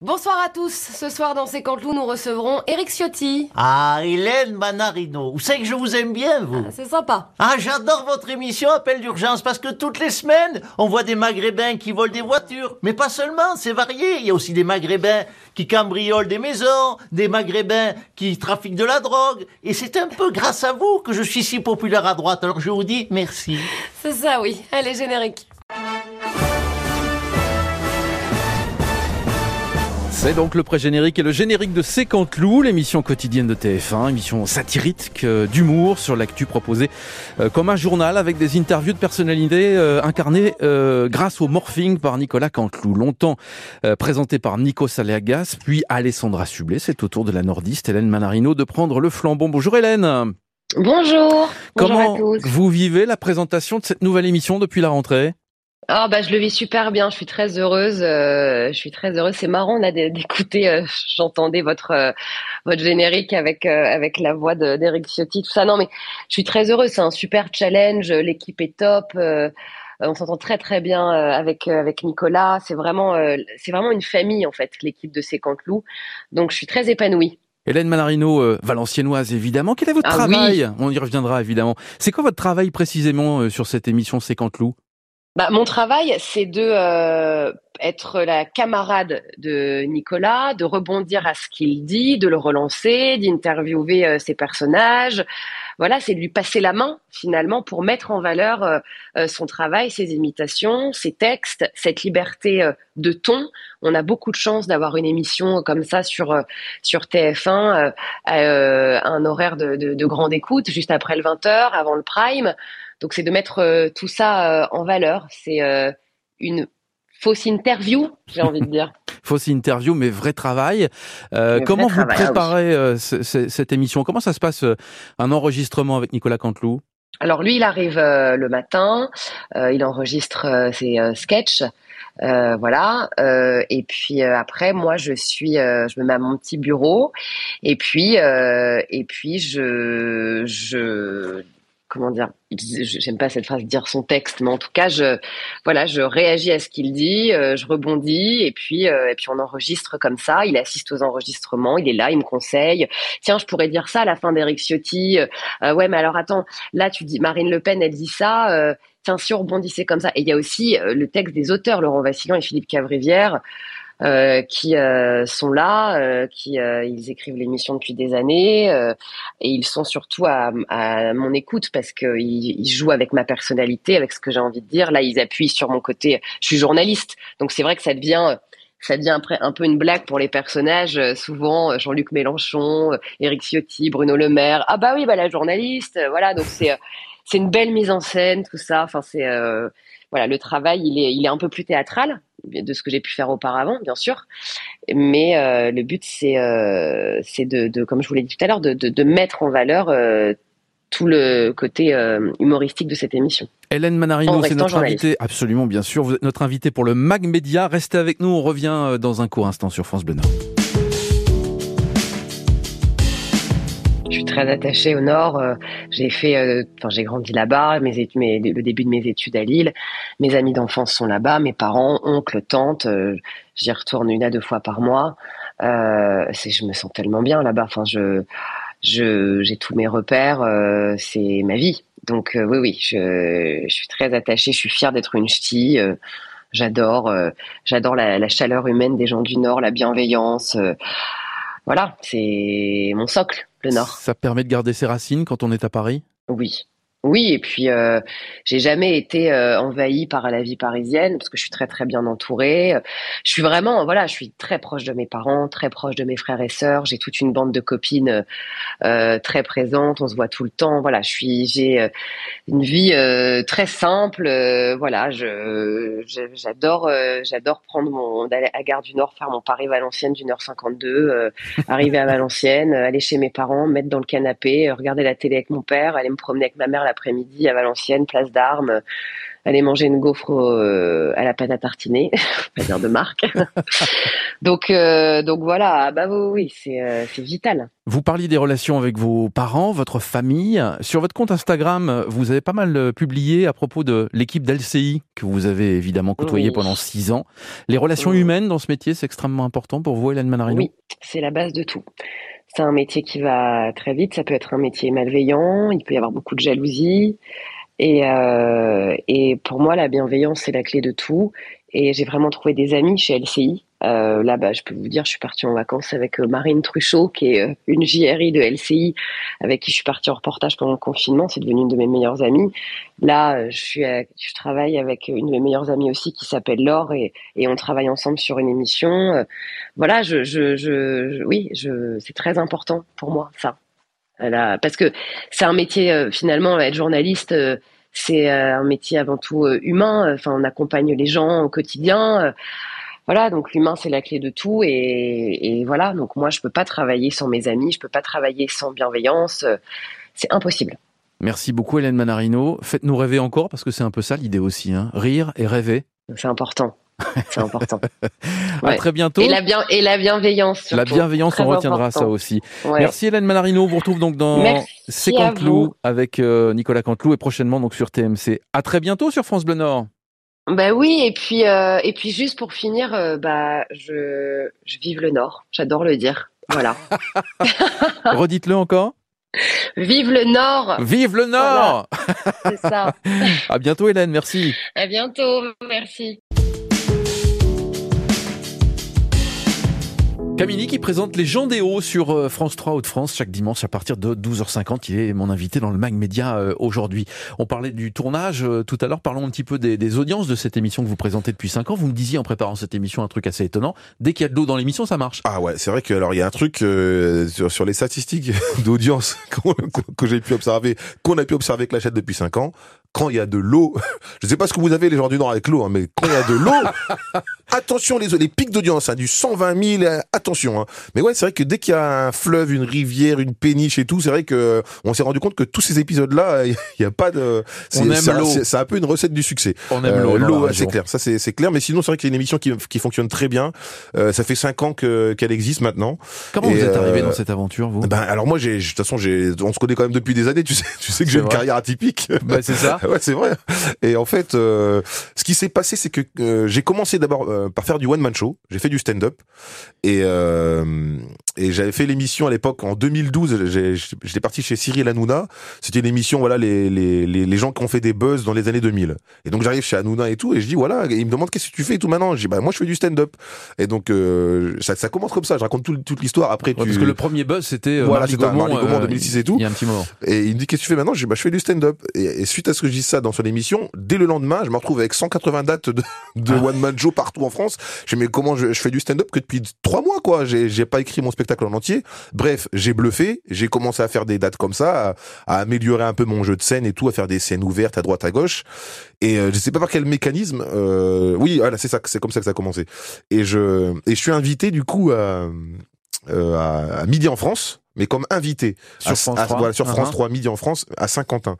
Bonsoir à tous. Ce soir dans C'est Cantelou, nous recevrons Eric Ciotti. Ah, Hélène Manarino. Vous savez que je vous aime bien, vous. Ah, c'est sympa. Ah, j'adore votre émission Appel d'urgence parce que toutes les semaines, on voit des Maghrébins qui volent des voitures. Mais pas seulement, c'est varié. Il y a aussi des Maghrébins qui cambriolent des maisons, des Maghrébins qui trafiquent de la drogue. Et c'est un peu grâce à vous que je suis si populaire à droite. Alors je vous dis merci. C'est ça, oui. Allez, générique. C'est donc le pré-générique et le générique de Sécantelou, l'émission quotidienne de TF1, émission satirique euh, d'humour sur l'actu proposée euh, comme un journal avec des interviews de personnalités euh, incarnées grâce au morphing par Nicolas Canteloup. Longtemps présenté par Nico Saleagas, puis Alessandra Sublet. C'est au tour de la nordiste Hélène Manarino de prendre le flambon. Bonjour Hélène. Bonjour. Comment Bonjour à tous. vous vivez la présentation de cette nouvelle émission depuis la rentrée? Ah bah je le vis super bien, je suis très heureuse, euh, je suis très heureuse. C'est marrant là d'écouter, euh, j'entendais votre euh, votre générique avec euh, avec la voix de- d'Eric Ciotti, tout ça. Non mais je suis très heureuse, c'est un super challenge, l'équipe est top, euh, on s'entend très très bien euh, avec euh, avec Nicolas. C'est vraiment euh, c'est vraiment une famille en fait, l'équipe de Sécantelou. Donc je suis très épanouie. Hélène Manarino, euh, valenciennoise évidemment. Quel est votre Ah travail? On y reviendra évidemment. C'est quoi votre travail précisément euh, sur cette émission Sécantelou Bah, mon travail, c'est de euh, être la camarade de Nicolas, de rebondir à ce qu'il dit, de le relancer, d'interviewer euh, ses personnages. Voilà, c'est de lui passer la main finalement pour mettre en valeur euh, euh, son travail, ses imitations, ses textes, cette liberté euh, de ton. On a beaucoup de chance d'avoir une émission comme ça sur sur TF1 euh, à un horaire de, de, de grande écoute, juste après le 20h, avant le prime. Donc c'est de mettre euh, tout ça euh, en valeur. C'est euh, une fausse interview, j'ai envie de dire. Fausse interview, mais vrai travail. Euh, Mais vrai comment vous travail, ah oui. préparez ce- ce- cette émission? Comment ça se passe un enregistrement avec Nicolas Canteloup Alors lui, il arrive euh, le matin, euh, il enregistre ses sketchs, voilà. Et puis après, moi, je suis, je me mets à mon petit bureau, et puis, et puis je, je, comment dire, j'aime pas cette phrase dire son texte, mais en tout cas, je, voilà, je réagis à ce qu'il dit, euh, je rebondis, et puis, euh, et puis on enregistre comme ça. Il assiste aux enregistrements, il est là, il me conseille. Tiens, je pourrais dire ça à la fin d'Eric Ciotti. Euh, euh, ouais, mais alors attends, là tu dis Marine Le Pen, elle dit ça. euh, tiens, si on rebondissait comme ça. Et il y a aussi le texte des auteurs, Laurent Vassillon et Philippe Cavrivière. Euh, qui euh, sont là, euh, qui euh, ils écrivent l'émission depuis des années euh, et ils sont surtout à, à mon écoute parce que ils, jouent avec ma personnalité, avec ce que j'ai envie de dire. Là, ils appuient sur mon côté. Je suis journaliste, donc c'est vrai que ça devient ça devient après un peu une blague pour les personnages. Euh, souvent, Jean-Luc Mélenchon, Éric Ciotti, Bruno Le Maire. Ah bah oui, bah la journaliste. Voilà, donc c'est c'est une belle mise en scène, tout ça. Enfin, c'est euh, voilà, le travail, il est il est un peu plus théâtral de ce que j'ai pu faire auparavant, bien sûr. Mais euh, le but, c'est euh, c'est de, de, comme je vous l'ai dit tout à l'heure, de, de, de mettre en valeur tout le côté euh, humoristique de cette émission. Hélène Manarino, c'est notre invitée. Absolument, bien sûr. Vous êtes notre invitée pour le Mag Média. Restez avec nous. On revient dans un court instant sur France Bleu Nord. Je suis très attachée au Nord. euh, J'ai fait, euh, enfin, j'ai grandi là-bas. Mes études, mes- le début de mes études à Lille. Mes amis d'enfance sont là-bas. Mes parents, oncles, tantes. euh, J'y retourne une à deux fois par mois. Euh, je me sens tellement bien là-bas. Enfin, je, je, j'ai tous mes repères. euh, c'est ma vie. Donc euh, oui, oui, je, je suis très attachée. Je suis fière d'être une ch'ti. j'adore, j'adore la, la chaleur humaine des gens du Nord, la bienveillance. voilà, c'est mon socle, le Nord. Ça permet de garder ses racines quand on est à Paris? Oui. Oui, et puis euh, j'ai jamais été euh, envahie par la vie parisienne parce que je suis très très bien entourée. Je suis vraiment, voilà, je suis très proche de mes parents, très proche de mes frères et sœurs. J'ai toute une bande de copines euh, très présentes. On se voit tout le temps. Voilà, je suis, j'ai une vie très simple. voilà, j'adore, j'adore prendre mon, à Gare du Nord, faire mon Paris-Valenciennes d'une heure 52, euh, arriver à Valenciennes, aller chez mes parents, me mettre dans le canapé, regarder la télé avec mon père, aller me promener avec ma mère l'après-midi à Valenciennes, place d'Armes, aller manger une gaufre euh, à la pâte à tartiner, pas dire de marque. donc, euh, donc voilà, bah oui, c'est euh, c'est vital. Vous parliez des relations avec vos parents, votre famille. Sur votre compte Instagram, vous avez pas mal publié à propos de l'équipe d'LCI que vous avez évidemment côtoyé pendant six ans. Les relations humaines dans ce métier, c'est extrêmement important pour vous, Hélène Manarino? Oui, c'est la base de tout. C'est un métier qui va très vite, ça peut être un métier malveillant, il peut y avoir beaucoup de jalousie. Et, euh, pour moi, la bienveillance, c'est la clé de tout. Et j'ai vraiment trouvé des amis chez LCI. Euh, là, bah, je peux vous dire, je suis partie en vacances avec euh, Marine Truchot, qui est euh, une JRI de LCI, avec qui je suis partie en reportage pendant le confinement. C'est devenu une de mes meilleures amies. Là, je, suis, je travaille avec une de mes meilleures amies aussi, qui s'appelle Laure, et, et, on travaille ensemble sur une émission. voilà, je, je, je, oui, je, c'est très important pour moi, ça parce que c'est un métier euh, finalement être journaliste euh, c'est euh, un métier avant tout humain enfin on accompagne les gens au quotidien voilà donc l'humain c'est la clé de tout et, voilà donc moi je peux pas travailler sans mes amis je peux pas travailler sans bienveillance c'est impossible Merci beaucoup Hélène Manarino. Faites-nous rêver encore parce que c'est un peu ça l'idée aussi, hein. rire et rêver. C'est important. C'est important. À très bientôt. Et la, bien, et la bienveillance. Surtout. La bienveillance, on retiendra ça aussi. Merci Hélène Malarino. On vous retrouve donc dans C'est Canteloup avec euh, Nicolas Canteloup et prochainement donc sur TMC. À très bientôt sur France Bleu Nord. Bah oui, et puis euh, et puis juste pour finir, euh, bah je je vive le Nord. J'adore le dire. Voilà. Redites-le encore. Vive le Nord. Vive le Nord. C'est ça. à bientôt Hélène, merci. À bientôt, merci. Camille qui présente les gens des Hauts sur euh, France 3 Hauts-de-France chaque dimanche à partir de 12h50. Il est mon invité dans le Mag Média euh, aujourd'hui. On parlait du tournage euh, tout à l'heure. Parlons un petit peu des, audiences de cette émission que vous présentez depuis 5 ans. Vous me disiez en préparant cette émission un truc assez étonnant. Dès qu'il y a de l'eau dans l'émission, ça marche. Ah ouais, c'est vrai que alors il y a un truc sur, les statistiques d'audience que j'ai pu observer, qu'on a pu observer avec la chaîne depuis 5 ans quand il y a de l'eau, je ne sais pas ce que vous avez les gens du Nord avec l'eau, hein, mais quand il y a de l'eau, attention les, les pics d'audience, hein, du 120 000, attention. Hein. Mais ouais, c'est vrai que dès qu'il y a un fleuve, une rivière, une péniche et tout, c'est vrai que on s'est rendu compte que tous ces épisodes-là, il n'y a pas de. On aime l'eau. C'est un peu une recette du succès. On aime l'eau. Euh, l'eau, c'est clair. Ça, c'est clair. Mais sinon, c'est vrai que c'est une émission qui, qui fonctionne très bien. Euh, ça fait cinq ans que qu'elle existe maintenant. Comment vous êtes arrivé euh, dans cette aventure, vous? Ben alors moi, de toute façon, on se connaît quand même depuis des années. Tu sais, tu sais que j'ai une carrière atypique. Bah, c'est ça. ouais, c'est vrai. Et en fait, euh, ce qui s'est passé, c'est que euh, j'ai commencé d'abord euh, par faire du one man show. J'ai fait du stand-up et et j'avais fait l'émission à l'époque en 2012. J'étais parti chez Cyril Hanouna. C'était une émission, voilà, les, les, les, gens qui ont fait des buzz dans les années 2000. Et donc j'arrive chez Hanouna et tout, et je dis voilà, il me demande qu'est-ce que tu fais et tout maintenant? Je dis bah moi je fais du stand-up. Et donc ça, ça commence comme ça. Je raconte toute l'histoire. Après, tu... parce que le premier buzz c'était voilà, c'était en 2006 et tout. Il y a un petit moment. Et il me dit qu'est-ce que tu fais maintenant? Je dis bah je fais du stand-up. Et, et, suite à ce que je dis ça dans son émission, dès le lendemain, je me retrouve avec 180 dates de, de ah. one man show partout en France. Je dis mais comment je, je fais du stand-up que depuis trois mois quoi? J'ai pas écrit mon spectacle en entier. Bref, j'ai bluffé, j'ai commencé à faire des dates comme ça, à, améliorer un peu mon jeu de scène et tout, à faire des scènes ouvertes à droite à gauche. Et euh, je sais pas par quel mécanisme. Euh, oui, voilà, c'est ça, c'est comme ça que ça a commencé. Et je et je suis invité du coup à, euh, à Midi en France mais comme invité sur France 3, voilà, sur France 3 uh-huh. midi en France à Saint-Quentin.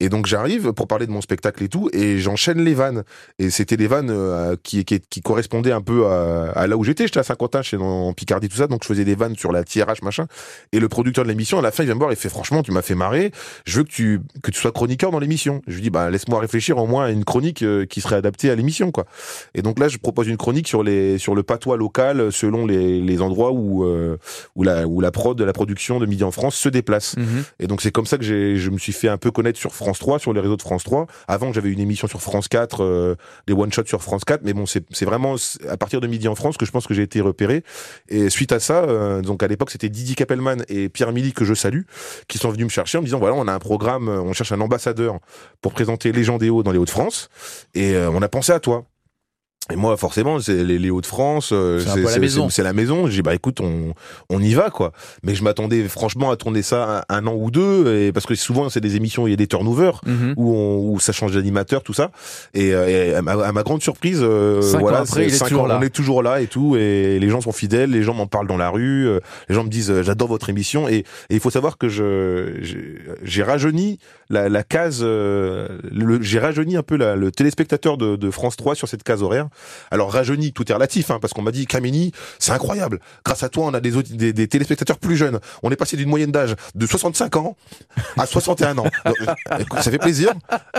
Et donc j'arrive pour parler de mon spectacle et tout, et j'enchaîne les vannes. Et c'était des vannes euh, qui, qui, qui, correspondaient un peu à, à là où j'étais. J'étais à Saint-Quentin, chez en Picardie, tout ça. Donc je faisais des vannes sur la TRH machin. Et le producteur de l'émission, à la fin, il vient me voir, il fait franchement, tu m'as fait marrer. Je veux que tu que tu sois chroniqueur dans l'émission. Je lui dis bah laisse-moi réfléchir au moins à une chronique euh, qui serait adaptée à l'émission quoi. Et donc là, je propose une chronique sur les sur le patois local selon les, les endroits où euh, où la où la prod de la production de Midi en France se déplace. Mhm. Et donc c'est comme ça que je me suis fait un peu connaître sur France 3, sur les réseaux de France 3. Avant, j'avais une émission sur France 4, euh, des one shots sur France 4, mais bon, c'est, vraiment à partir de Midi en France que je pense que j'ai été repéré. Et suite à ça, euh, donc à l'époque, c'était Didier Capelman et Pierre Milly que je salue, qui sont venus me chercher en me disant voilà, on a un programme, on cherche un ambassadeur pour présenter les gens des Hauts dans les Hauts-de-France, et euh, on a pensé à toi. Et moi, forcément, c'est les, les Hauts-de-France, euh, C'est la maison. c'est la maison. J'ai dit, bah écoute, on, on y va, quoi. Mais je m'attendais franchement à tourner ça un, un an ou deux, et parce que souvent, c'est des émissions où il y a des turnovers, Mhm. où, on, où ça change d'animateur, tout ça. Et, euh, et à, ma, à ma grande surprise, euh, Cinq ans voilà, après, c'est il est cinq toujours ans, là. on est toujours là et tout, et les gens sont fidèles, les gens m'en parlent dans la rue, euh, les gens me disent, euh, j'adore votre émission, et, il faut savoir que je j'ai- rajeuni la, la case, j'ai rajeuni un peu la- le téléspectateur de, de France 3 sur cette case horaire. Alors rajeuni, tout est relatif, hein, parce qu'on m'a dit Camini, c'est incroyable. Grâce à toi, on a des, audi- des, des téléspectateurs plus jeunes. On est passé d'une moyenne d'âge de 65 ans à 61 ans. Donc, écoute, ça fait plaisir.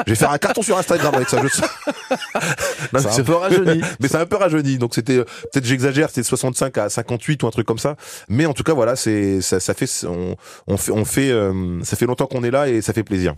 Je vais faire un carton sur Instagram avec ça. Je C'est un peu rajeuni. mais c'est un peu rajeuni. Donc c'était euh, peut-être j'exagère, c'était 65 à 58 ou un truc comme ça. Mais en tout cas voilà, c'est ça, ça fait on, on fait on fait euh, ça fait longtemps qu'on est là et ça fait plaisir.